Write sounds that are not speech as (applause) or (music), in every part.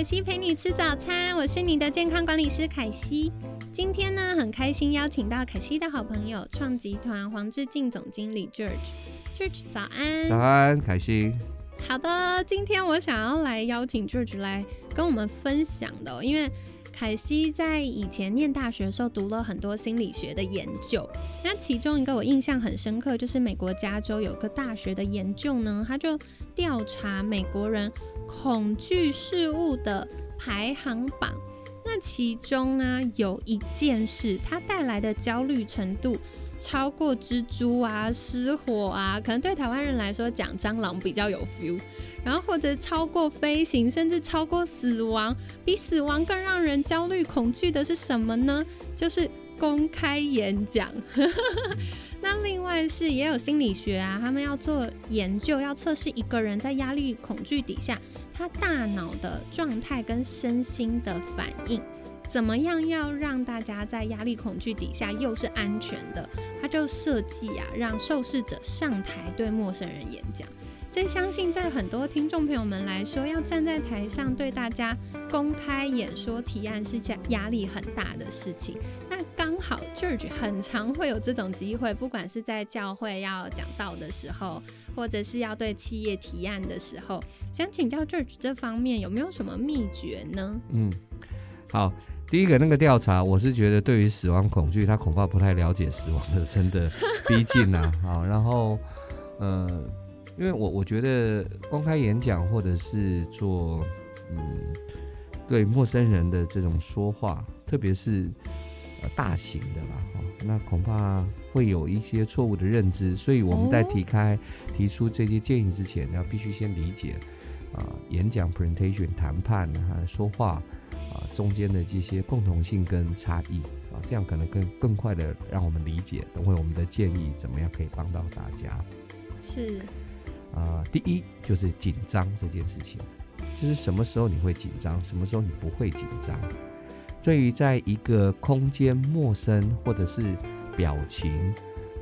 凯西陪你吃早餐，我是你的健康管理师凯西。今天呢，很开心邀请到凯西的好朋友，创集团黄志进总经理 George。George 早安，早安，凯西。好的，今天我想要来邀请 George 来跟我们分享的，因为凯西在以前念大学的时候读了很多心理学的研究，那其中一个我印象很深刻，就是美国加州有个大学的研究呢，他就调查美国人恐惧事物的排行榜。那其中啊，有一件事，它带来的焦虑程度超过蜘蛛啊、失火啊，可能对台湾人来说讲蟑螂比较有 feel，然后或者超过飞行，甚至超过死亡，比死亡更让人焦虑恐惧的是什么呢？就是公开演讲。(laughs) 那另外是也有心理学啊，他们要做研究，要测试一个人在压力恐惧底下，他大脑的状态跟身心的反应，怎么样要让大家在压力恐惧底下又是安全的？他就设计啊，让受试者上台对陌生人演讲。所以相信对很多听众朋友们来说，要站在台上对大家公开演说提案是压压力很大的事情。那刚好 George 很常会有这种机会，不管是在教会要讲道的时候，或者是要对企业提案的时候，想请教 George 这方面有没有什么秘诀呢？嗯，好，第一个那个调查，我是觉得对于死亡恐惧，他恐怕不太了解死亡的真的逼近啊。(laughs) 好，然后呃。因为我我觉得公开演讲或者是做嗯对陌生人的这种说话，特别是呃大型的吧，哈，那恐怕会有一些错误的认知，所以我们在提开提出这些建议之前，要必须先理解啊演讲 presentation 谈判啊说话啊中间的这些共同性跟差异啊，这样可能更更快的让我们理解，等会我们的建议怎么样可以帮到大家，是。啊，第一就是紧张这件事情，就是什么时候你会紧张，什么时候你不会紧张。对于在一个空间陌生或者是表情，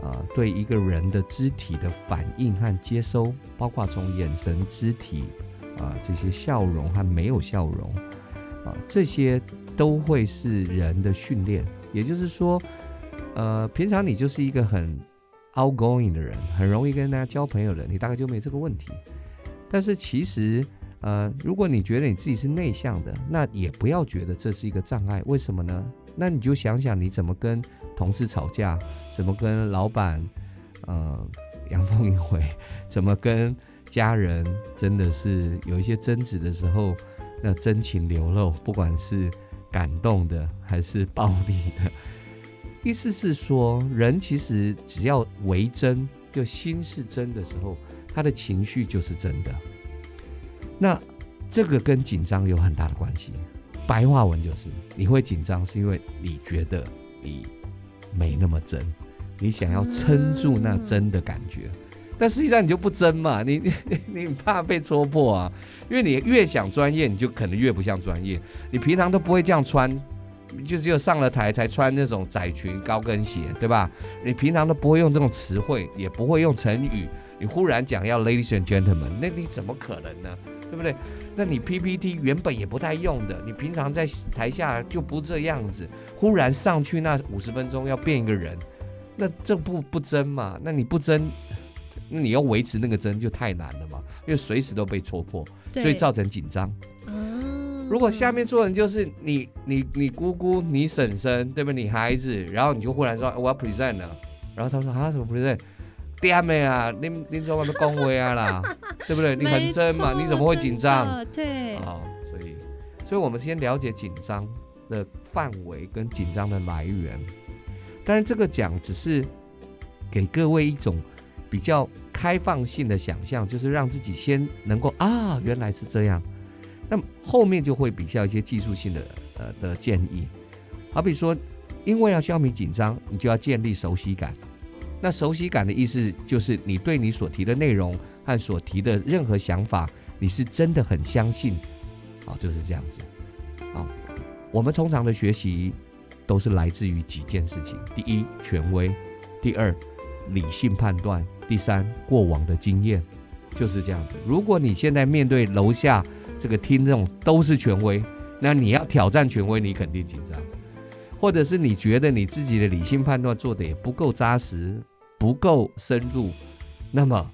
啊，对一个人的肢体的反应和接收，包括从眼神、肢体，啊，这些笑容和没有笑容，啊，这些都会是人的训练。也就是说，呃，平常你就是一个很。Outgoing 的人很容易跟大家交朋友的，你大概就没这个问题。但是其实，呃，如果你觉得你自己是内向的，那也不要觉得这是一个障碍。为什么呢？那你就想想你怎么跟同事吵架，怎么跟老板，呃，阳奉阴违，怎么跟家人真的是有一些争执的时候，那真情流露，不管是感动的还是暴力的。意思是说，人其实只要为真，就心是真的时候，他的情绪就是真的。那这个跟紧张有很大的关系。白话文就是，你会紧张是因为你觉得你没那么真，你想要撑住那真的感觉。但实际上你就不真嘛，你你 (laughs) 你怕被戳破啊，因为你越想专业，你就可能越不像专业。你平常都不会这样穿。就只有上了台才穿那种窄裙高跟鞋，对吧？你平常都不会用这种词汇，也不会用成语。你忽然讲要 ladies and gentlemen，那你怎么可能呢？对不对？那你 PPT 原本也不太用的，你平常在台下就不这样子，忽然上去那五十分钟要变一个人，那这不不真嘛？那你不真，那你要维持那个真就太难了嘛，因为随时都被戳破，所以造成紧张。如果下面做人就是你、你、你姑姑、你婶婶，对不对？你孩子，然后你就忽然说我要 present 了，然后他说啊什么 present？爹妹啊，你你怎么都恭维啊啦，(laughs) 对不对？你很真嘛，你怎么会紧张？对，哦，所以，所以我们先了解紧张的范围跟紧张的来源。但是这个讲只是给各位一种比较开放性的想象，就是让自己先能够啊，原来是这样。那么后面就会比较一些技术性的呃的建议，好比说，因为要消弭紧张，你就要建立熟悉感。那熟悉感的意思就是你对你所提的内容和所提的任何想法，你是真的很相信，啊，就是这样子。啊，我们通常的学习都是来自于几件事情：第一，权威；第二，理性判断；第三，过往的经验，就是这样子。如果你现在面对楼下这个听众都是权威，那你要挑战权威，你肯定紧张。或者是你觉得你自己的理性判断做的也不够扎实、不够深入，那么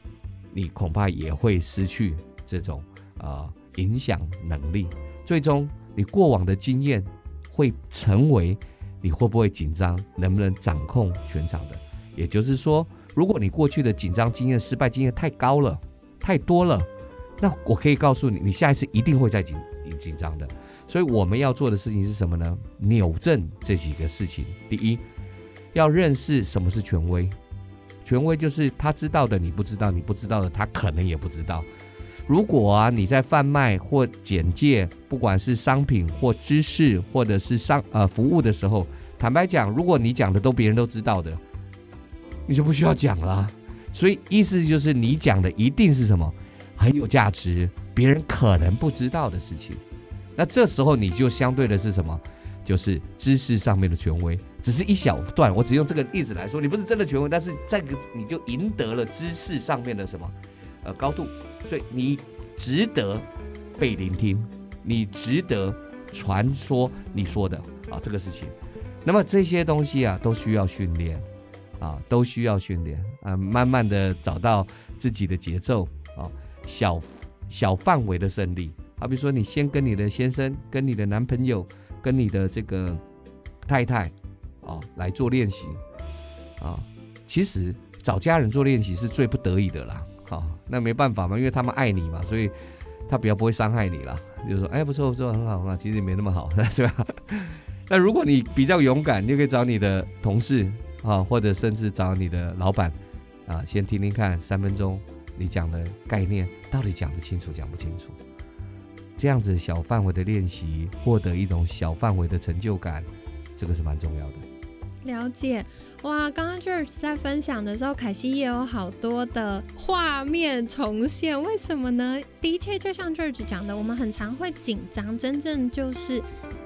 你恐怕也会失去这种啊影响能力。最终，你过往的经验会成为你会不会紧张、能不能掌控全场的。也就是说，如果你过去的紧张经验、失败经验太高了、太多了，那我可以告诉你，你下一次一定会再紧紧张的。所以我们要做的事情是什么呢？扭正这几个事情。第一，要认识什么是权威。权威就是他知道的你不知道，你不知道的他可能也不知道。如果啊你在贩卖或简介，不管是商品或知识，或者是商呃服务的时候，坦白讲，如果你讲的都别人都知道的，你就不需要讲了。所以意思就是你讲的一定是什么很有价值，别人可能不知道的事情。那这时候你就相对的是什么？就是知识上面的权威，只是一小段。我只用这个例子来说，你不是真的权威，但是这个你就赢得了知识上面的什么？呃，高度。所以你值得被聆听，你值得传说你说的啊这个事情。那么这些东西啊，都需要训练啊，都需要训练啊，慢慢的找到自己的节奏，小小范围的胜利。好比说，你先跟你的先生、跟你的男朋友、跟你的这个太太啊来做练习啊。其实找家人做练习是最不得已的啦。好，那没办法嘛，因为他们爱你嘛，所以他比较不会伤害你啦。就说，哎，不错不错，很好很好，其实也没那么好，(laughs) 对吧？那如果你比较勇敢，你就可以找你的同事啊，或者甚至找你的老板啊，先听听看三分钟你讲的概念到底讲得清楚讲不清楚。这样子小范围的练习，获得一种小范围的成就感，这个是蛮重要的。了解哇！刚刚 George 在分享的时候，凯西也有好多的画面重现。为什么呢？的确，就像 George 讲的，我们很常会紧张，真正就是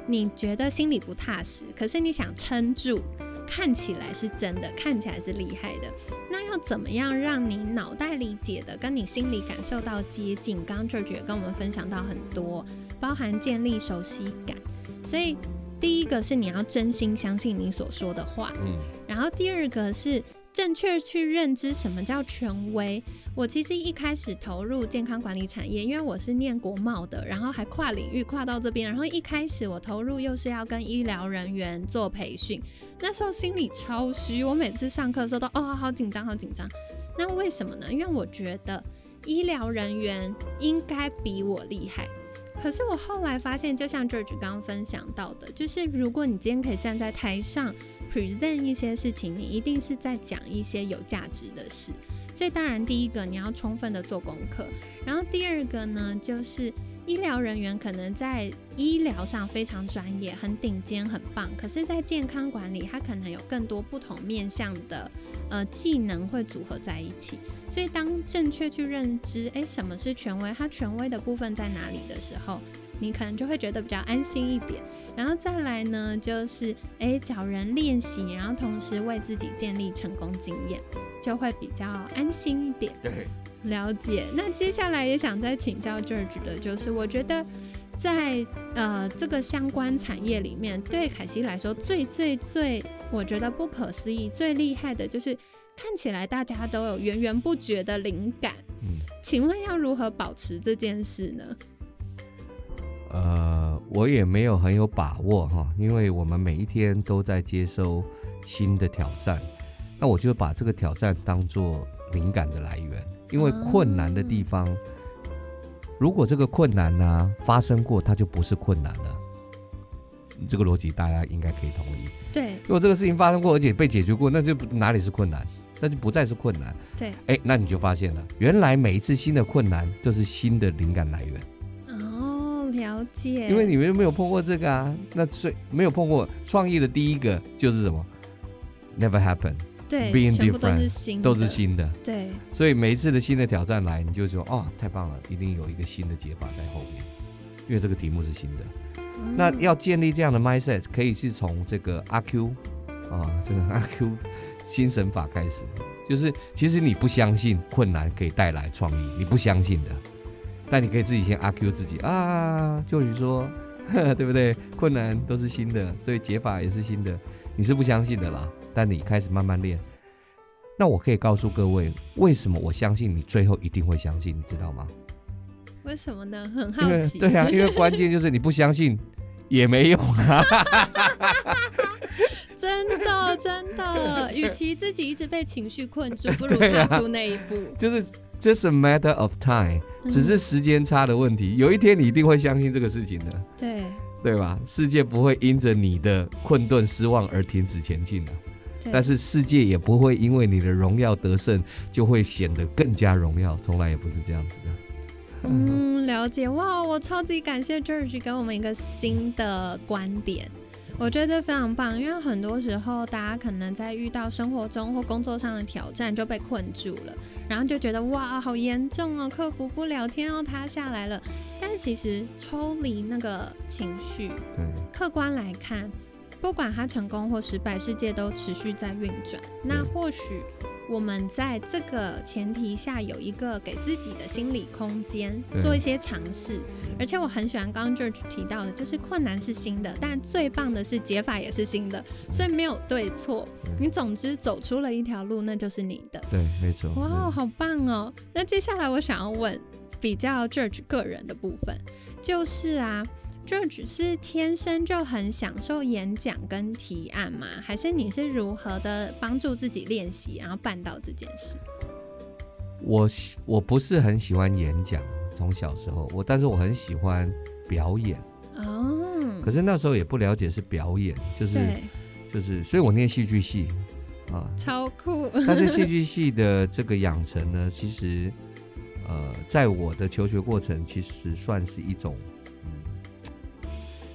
你觉得心里不踏实，可是你想撑住。看起来是真的，看起来是厉害的。那要怎么样让你脑袋理解的跟你心里感受到接近？刚刚 George 也跟我们分享到很多，包含建立熟悉感。所以第一个是你要真心相信你所说的话，嗯，然后第二个是。正确去认知什么叫权威。我其实一开始投入健康管理产业，因为我是念国贸的，然后还跨领域跨到这边，然后一开始我投入又是要跟医疗人员做培训，那时候心里超虚，我每次上课的时候都哦好紧张好紧张。那为什么呢？因为我觉得医疗人员应该比我厉害。可是我后来发现，就像 George 刚刚分享到的，就是如果你今天可以站在台上 present 一些事情，你一定是在讲一些有价值的事。所以当然，第一个你要充分的做功课，然后第二个呢，就是。医疗人员可能在医疗上非常专业、很顶尖、很棒，可是，在健康管理，他可能有更多不同面向的呃技能会组合在一起。所以，当正确去认知，诶，什么是权威，它权威的部分在哪里的时候，你可能就会觉得比较安心一点。然后再来呢，就是诶，找人练习，然后同时为自己建立成功经验，就会比较安心一点。对。了解，那接下来也想再请教 George 的，就是我觉得在呃这个相关产业里面，对凯西来说最最最，我觉得不可思议、最厉害的就是看起来大家都有源源不绝的灵感。嗯，请问要如何保持这件事呢？呃，我也没有很有把握哈，因为我们每一天都在接收新的挑战，那我就把这个挑战当做灵感的来源。因为困难的地方，如果这个困难呢发生过，它就不是困难了。这个逻辑大家应该可以同意。对，如果这个事情发生过，而且被解决过，那就哪里是困难？那就不再是困难。对，哎，那你就发现了，原来每一次新的困难都是新的灵感来源。哦，了了解。因为你们没有碰过这个啊，那最没有碰过创意的第一个就是什么？Never happen，对 being 全部都 different，是新的，都是新的。对，所以每一次的新的挑战来，你就说哦，太棒了，一定有一个新的解法在后面，因为这个题目是新的。那嗯要建立这样的 mindset，可以是从这个阿 Q 啊，这个 (laughs) 阿 Q 新神法开始，就是其实你不相信困难可以带来创意，你不相信的，但你可以自己先阿 Q 自己啊，就你说，呵 (laughs) 对不对？困难都是新的，所以解法也是新的，你是不相信的啦，但你开始慢慢练。那我可以告诉各位，为什么我相信你最后一定会相信，你知道吗？为什么呢？很好奇。(laughs) 对啊，因为关键就是你不相信也没用啊。(laughs) 真的真的，与其自己一直被情绪困住，不如踏出那一步。(laughs) 就是 just a matter of time，嗯只是时间差的问题。有一天你一定会相信这个事情的，对对吧？世界不会因着你的困顿、失望而停止前进的，对，但是世界也不会因为你的荣耀得胜就会显得更加荣耀，从来也不是这样子的。嗯，了解哇！我超级感谢 George 给我们一个新的观点，我觉得这非常棒。因为很多时候，大家可能在遇到生活中或工作上的挑战就被困住了，然后就觉得哇，好严重哦，克服不了，天要塌下来了。但是其实抽离那个情绪，对，客观来看，不管它成功或失败，世界都持续在运转。那或许我们在这个前提下有一个给自己的心理空间，做一些尝试。而且我很喜欢刚刚 George 提到的，就是困难是新的，但最棒的是解法也是新的，所以没有对错。你总之走出了一条路，那就是你的。对，没错。哇，对好棒哦！那接下来我想要问比较 George 个人的部分，就是啊，George 是天生就很享受演讲跟提案吗？还是你是如何的帮助自己练习，然后办到这件事？我喜我不是很喜欢演讲，从小时候我，但是我很喜欢表演。哦，可是那时候也不了解是表演，就是，就是，所以我念戏剧系啊。超酷，但是戏剧系的这个养成呢，其实呃，在我的求学过程，其实算是一种，嗯，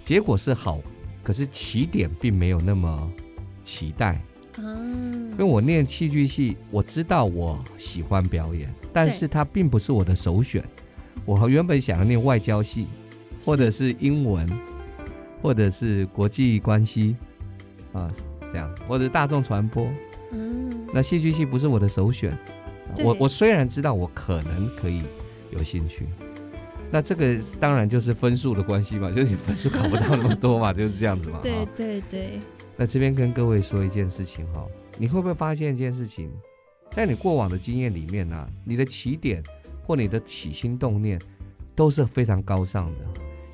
结果是好，可是起点并没有那么期待。嗯因为我念戏剧系，我知道我喜欢表演，但是它并不是我的首选。我原本想要念外交系，或者是英文，或者是国际关系啊，这样，或者大众传播。嗯，那戏剧系不是我的首选。我我虽然知道我可能可以有兴趣，那这个当然就是分数的关系嘛，(laughs) 就是你分数考不到那么多嘛，就是这样子嘛。对对对，那这边跟各位说一件事情哈，你会不会发现一件事情，在你过往的经验里面呢、你的起点或你的起心动念都是非常高尚的，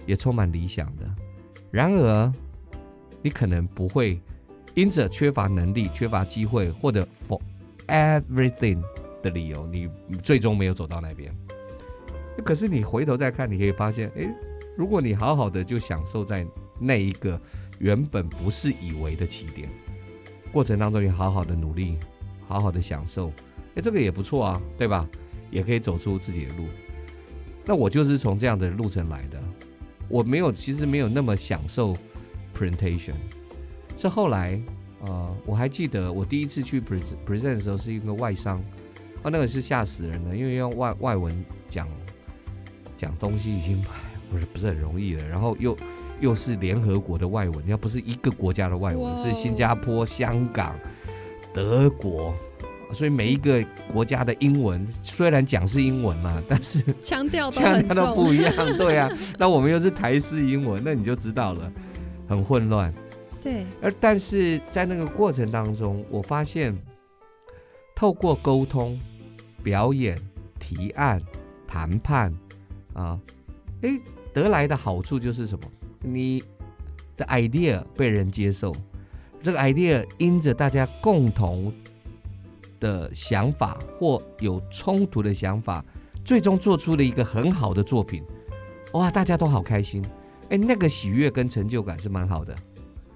也充满理想的。然而，你可能不会因着缺乏能力、缺乏机会或者 for everything 的理由，你最终没有走到那边。可是你回头再看，你可以发现，诶，如果你好好的就享受在那一个原本不是以为的起点，过程当中你好好的努力，好好的享受，诶，这个也不错啊，对吧？也可以走出自己的路。那我就是从这样的路程来的，我没有，其实没有那么享受 presentation，是后来，呃，我还记得我第一次去 present present 的时候是一个外商，啊，那个是吓死人的，因为用外外文讲讲东西已经不是不是很容易了，然后又又是联合国的外文，要不是一个国家的外文，是新加坡、香港、德国，所以每一个国家的英文虽然讲是英文嘛，但是腔调都腔调都不，一样，(laughs) 对啊。那我们又是台式英文，那你就知道了，很混乱。对，而但是在那个过程当中，我发现透过沟通、表演、提案、谈判啊，诶，得来的好处就是什么？你的 idea 被人接受，这个 idea 因着大家共同的想法或有冲突的想法，最终做出了一个很好的作品，哇，大家都好开心，诶，那个喜悦跟成就感是蛮好的。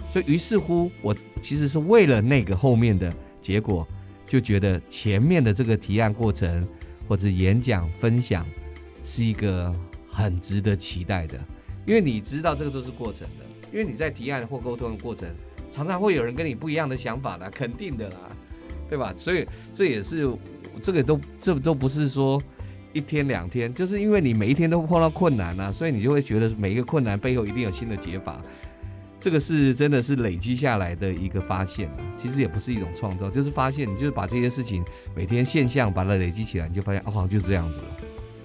所以于是乎，我其实是为了那个后面的结果，就觉得前面的这个提案过程或者演讲分享是一个很值得期待的，因为你知道这个都是过程的，因为你在提案或沟通的过程，常常会有人跟你不一样的想法啦，肯定的啦，对吧？(laughs) 所以这也是这个都这都不是说一天两天，就是因为你每一天都碰到困难啊，所以你就会觉得每一个困难背后一定有新的解法。这个是真的是累积下来的一个发现啊，其实也不是一种创造，就是发现，你就是把这些事情每天现象把它累积起来，你就发现哦，就这样子了。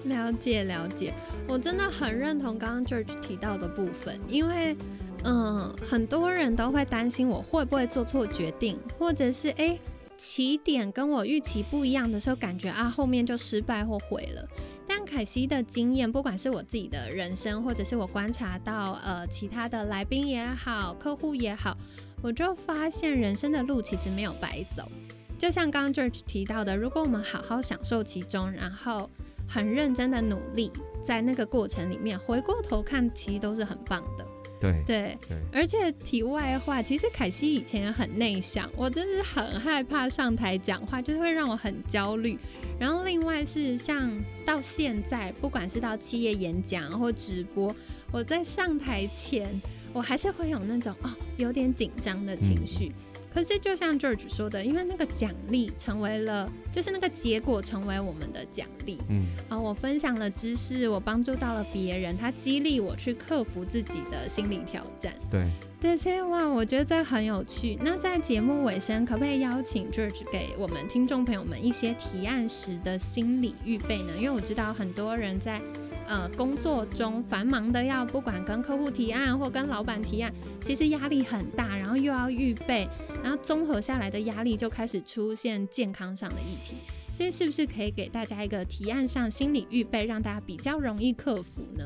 了解了解，我真的很认同刚刚 George 提到的部分，因为嗯，很多人都会担心我会不会做错决定，或者是哎。起点跟我预期不一样的时候，感觉啊后面就失败或毁了。但凯西的经验，不管是我自己的人生，或者是我观察到呃其他的来宾也好，客户也好，我就发现人生的路其实没有白走。就像刚刚 George 提到的，如果我们好好享受其中，然后很认真的努力在那个过程里面，回过头看，其实都是很棒的。对对，而且题外话，其实凯西以前也很内向，我真是很害怕上台讲话，就是会让我很焦虑。然后另外是像到现在，不管是到企业演讲或直播，我在上台前，我还是会有那种哦有点紧张的情绪。可是，就像 George 说的，因为那个奖励成为了，就是那个结果成为我们的奖励。嗯，啊，我分享了知识，我帮助到了别人，他激励我去克服自己的心理挑战。对，对，所以哇，我觉得这很有趣。那在节目尾声，可不可以邀请 George 给我们听众朋友们一些提案时的心理预备呢？因为我知道很多人在。呃，工作中繁忙的要不管跟客户提案或跟老板提案，其实压力很大，然后又要预备，然后综合下来的压力就开始出现健康上的议题。所以是不是可以给大家一个提案上心理预备，让大家比较容易克服呢？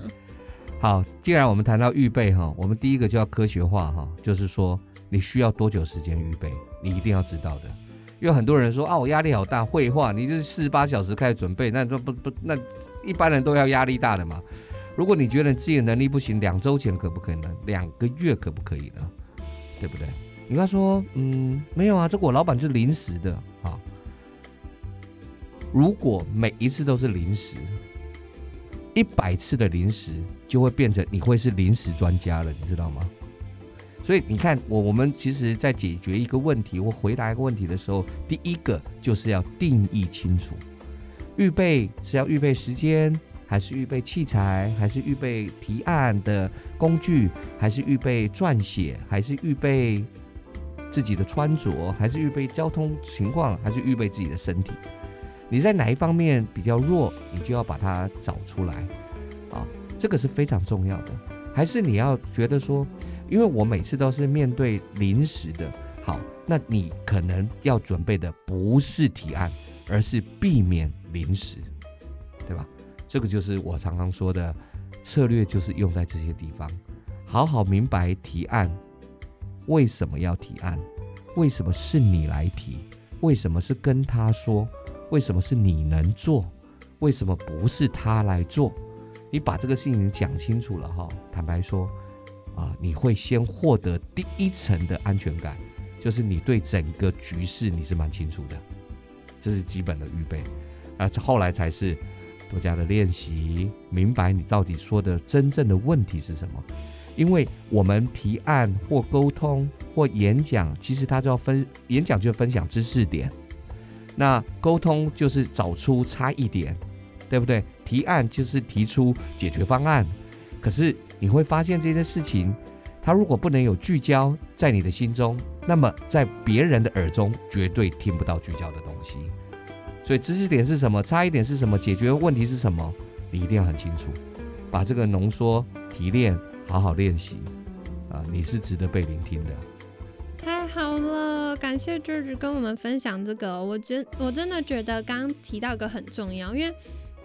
好，既然我们谈到预备哈，我们第一个就要科学化哈，就是说你需要多久时间预备，你一定要知道的。有很多人说啊，我压力好大，绘画你就是四十八小时开始准备，那都不不那。一般人都要压力大的嘛。如果你觉得自己能力不行，两周前可不可以呢？两个月可不可以呢？对不对？你他说，嗯，没有啊，这我老板是临时的啊。如果每一次都是临时，一百次的临时就会变成你会是临时专家了，你知道吗？所以你看，我我们其实在解决一个问题或回答一个问题的时候，第一个就是要定义清楚。预备是要预备时间，还是预备器材，还是预备提案的工具，还是预备撰写，还是预备自己的穿着，还是预备交通情况，还是预备自己的身体？你在哪一方面比较弱，你就要把它找出来啊，这个是非常重要的。还是你要觉得说，因为我每次都是面对临时的，好，那你可能要准备的不是提案，而是避免。临时，对吧？这个就是我常常说的策略，就是用在这些地方。好好明白提案为什么要提案，为什么是你来提，为什么是跟他说，为什么是你能做，为什么不是他来做？你把这个事情讲清楚了哈，坦白说啊，你会先获得第一层的安全感，就是你对整个局势你是蛮清楚的，这是基本的预备。啊，后来才是多加的练习，明白你到底说的真正的问题是什么。因为我们提案或沟通或演讲，其实它就要分演讲就分享知识点，那沟通就是找出差异点，对不对？提案就是提出解决方案。可是你会发现这件事情，它如果不能有聚焦在你的心中，那么在别人的耳中绝对听不到聚焦的东西。所以知识点是什么？差一点是什么？解决问题是什么？你一定要很清楚，把这个浓缩提炼，好好练习啊！你是值得被聆听的。太好了，感谢 George 跟我们分享这个。我觉我真的觉得刚刚提到一个很重要，因为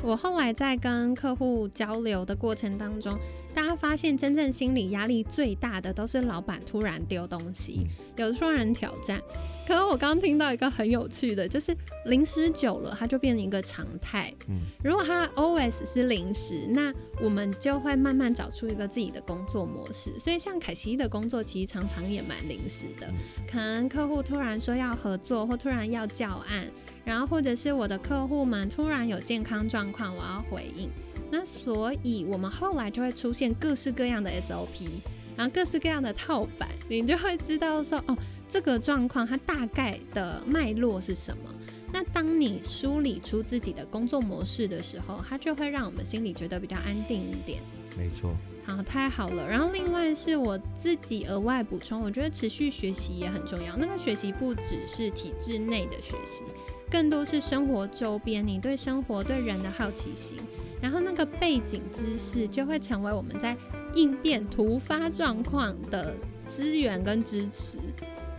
我后来在跟客户交流的过程当中，大发现真正心理压力最大的都是老板突然丢东西，有的时候人挑战。可是我刚刚听到一个很有趣的，就是零食久了，它就变成一个常态。嗯，如果它 always 是零食，那我们就会慢慢找出一个自己的工作模式。所以像凯西的工作，其实常常也蛮临时的，可能客户突然说要合作，或突然要教案，然后或者是我的客户们突然有健康状况，我要回应。那所以我们后来就会出现各式各样的 SOP，然后各式各样的套版，你就会知道说哦。这个状况它大概的脉络是什么？那当你梳理出自己的工作模式的时候，它就会让我们心里觉得比较安定一点。没错。好，太好了。然后另外是我自己额外补充，我觉得持续学习也很重要。那个学习不只是体制内的学习，更多是生活周边你对生活、对人的好奇心。然后那个背景知识就会成为我们在应变突发状况的资源跟支持。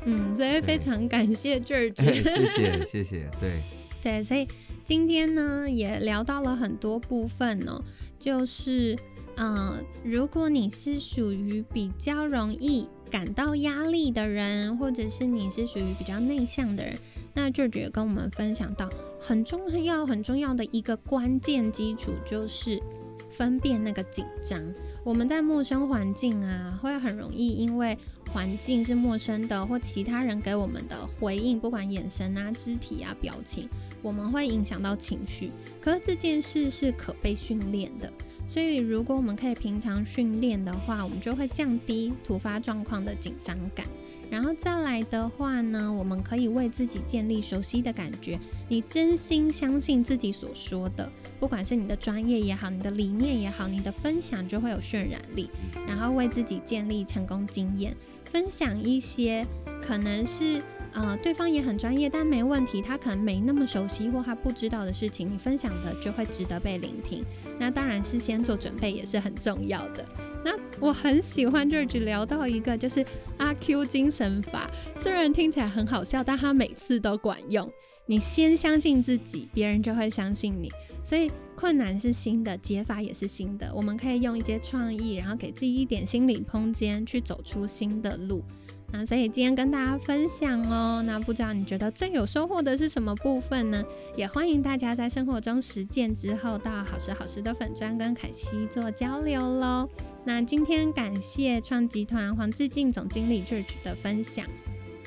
嗯，所以非常感谢 George，谢谢谢谢，对对，所以今天呢也聊到了很多部分哦，就是呃，如果你是属于比较容易感到压力的人，或者是你是属于比较内向的人，那 George 跟我们分享到很重要很重要的一个关键基础，就是分辨那个紧张。我们在陌生环境啊，会很容易因为环境是陌生的，或其他人给我们的回应，不管眼神啊、肢体啊、表情，我们会影响到情绪。可是这件事是可被训练的，所以如果我们可以平常训练的话，我们就会降低突发状况的紧张感。然后再来的话呢，我们可以为自己建立熟悉的感觉。你真心相信自己所说的，不管是你的专业也好，你的理念也好，你的分享就会有渲染力。然后为自己建立成功经验，分享一些可能是。呃，对方也很专业，但没问题。他可能没那么熟悉或他不知道的事情，你分享的就会值得被聆听。那当然是先做准备也是很重要的。那我很喜欢 George 聊到一个就是阿 Q 精神法，虽然听起来很好笑，但他每次都管用。你先相信自己，别人就会相信你。所以困难是新的，解法也是新的。我们可以用一些创意，然后给自己一点心理空间，去走出新的路。那所以今天跟大家分享哦，那不知道你觉得最有收获的是什么部分呢？也欢迎大家在生活中实践之后，到好时好时的粉砖跟凯西做交流喽。那今天感谢创集团黄志敬总经理 George 的分享，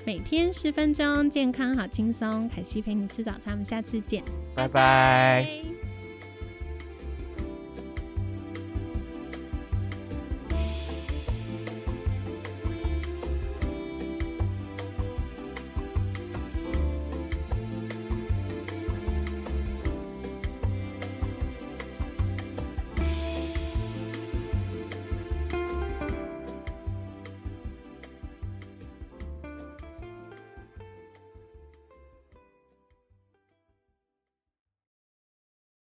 每天十分钟，健康好轻松，凯西陪你吃早餐，我们下次见，拜拜。